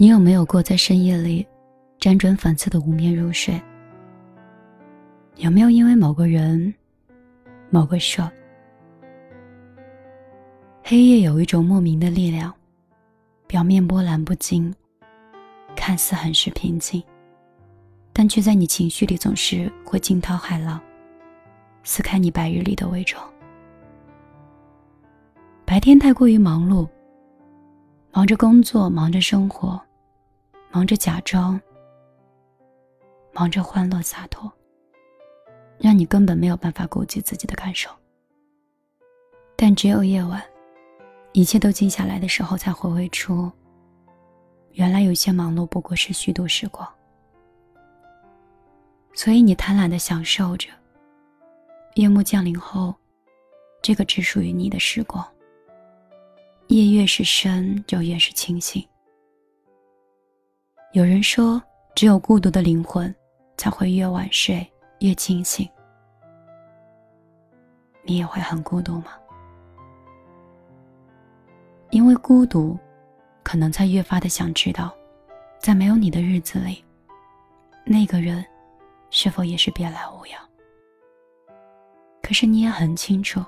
你有没有过在深夜里辗转反侧的无眠入睡？有没有因为某个人、某个事？黑夜有一种莫名的力量，表面波澜不惊，看似很是平静，但却在你情绪里总是会惊涛骇浪，撕开你白日里的伪装。白天太过于忙碌，忙着工作，忙着生活。忙着假装，忙着欢乐洒脱，让你根本没有办法顾及自己的感受。但只有夜晚，一切都静下来的时候，才回味出，原来有些忙碌不过是虚度时光。所以你贪婪的享受着，夜幕降临后，这个只属于你的时光。夜越是深，就越是清醒。有人说，只有孤独的灵魂才会越晚睡越清醒。你也会很孤独吗？因为孤独，可能才越发的想知道，在没有你的日子里，那个人是否也是别来无恙？可是你也很清楚，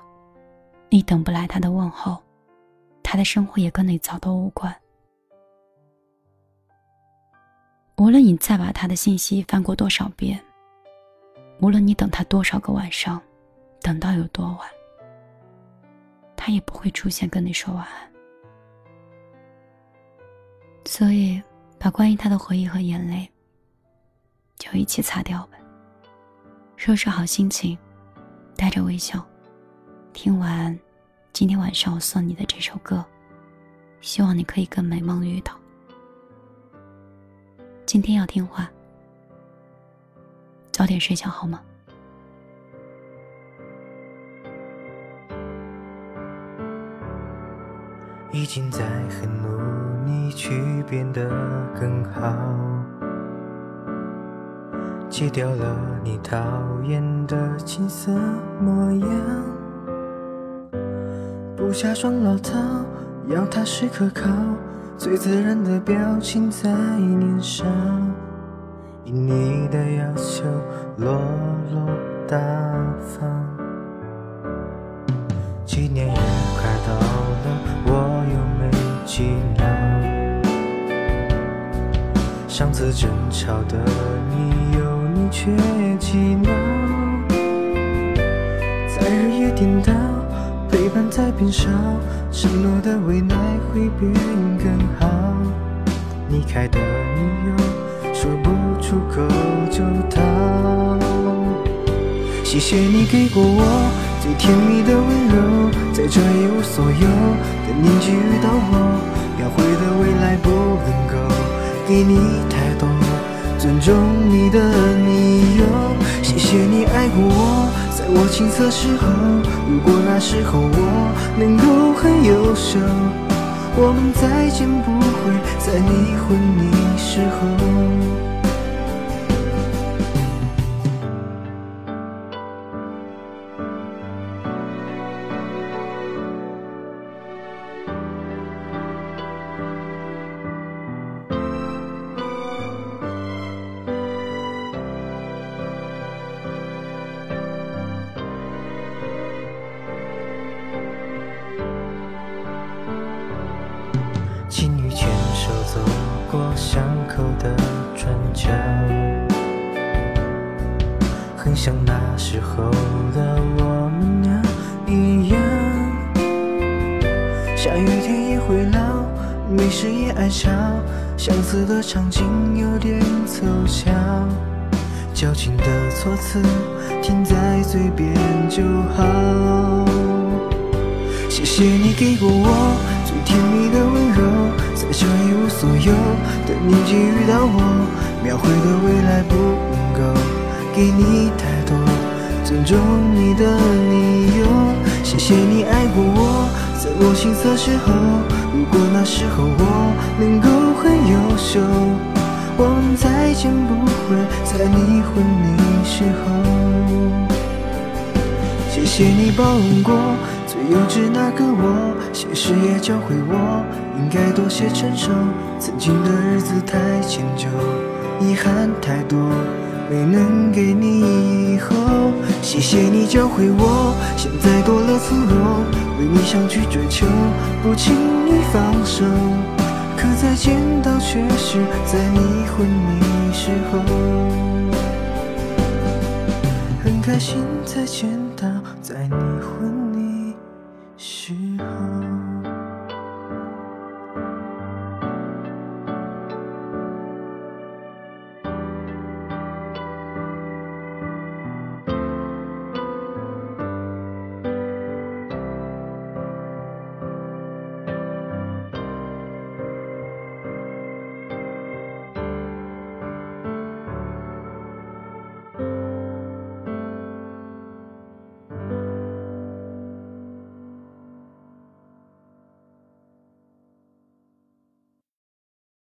你等不来他的问候，他的生活也跟你早都无关。无论你再把他的信息翻过多少遍，无论你等他多少个晚上，等到有多晚，他也不会出现跟你说晚安。所以，把关于他的回忆和眼泪，就一起擦掉吧。收拾好心情，带着微笑，听完今天晚上我送你的这首歌，希望你可以跟美梦遇到。今天要听话，早点睡觉好吗？已经在很努力去变得更好，戒掉了你讨厌的青涩模样，不假装老套，要踏实可靠。最自然的表情在脸上，以你的要求落落大方。几年也快到了，我又没几秒。上次争吵的你，有，你却记牢。在日夜颠倒，陪伴在变少。承诺的未来会变更，开的理由说不出口就逃。谢谢你给过我最甜蜜的温柔，在这一无所有的年纪遇到我，描绘的未来不能够给你太多尊重你的理由。谢谢你爱过我。在我青涩时候，如果那时候我能够很优秀，我们再见不会在你昏迷时候。过巷口的转角，很像那时候的我们俩一样，下雨天也会闹，没事也爱吵，相似的场景有点凑巧，矫情的措辞停在嘴边就好。谢谢你给过我最甜蜜的温柔，在这一无所有的年纪遇到我，描绘的未来不能够。给你太多尊重你的理由，谢谢你爱过我，在我青涩时候。如果那时候我能够很优秀，我们再见不会在你昏迷时候。谢谢你包容过。最幼稚那个我，现实也教会我应该多些成熟。曾经的日子太迁就，遗憾太多，没能给你以后。谢谢你教会我，现在多了从容，为你想去追求，不轻易放手。可再见到，却是在你昏迷时候。很开心再见到，在你。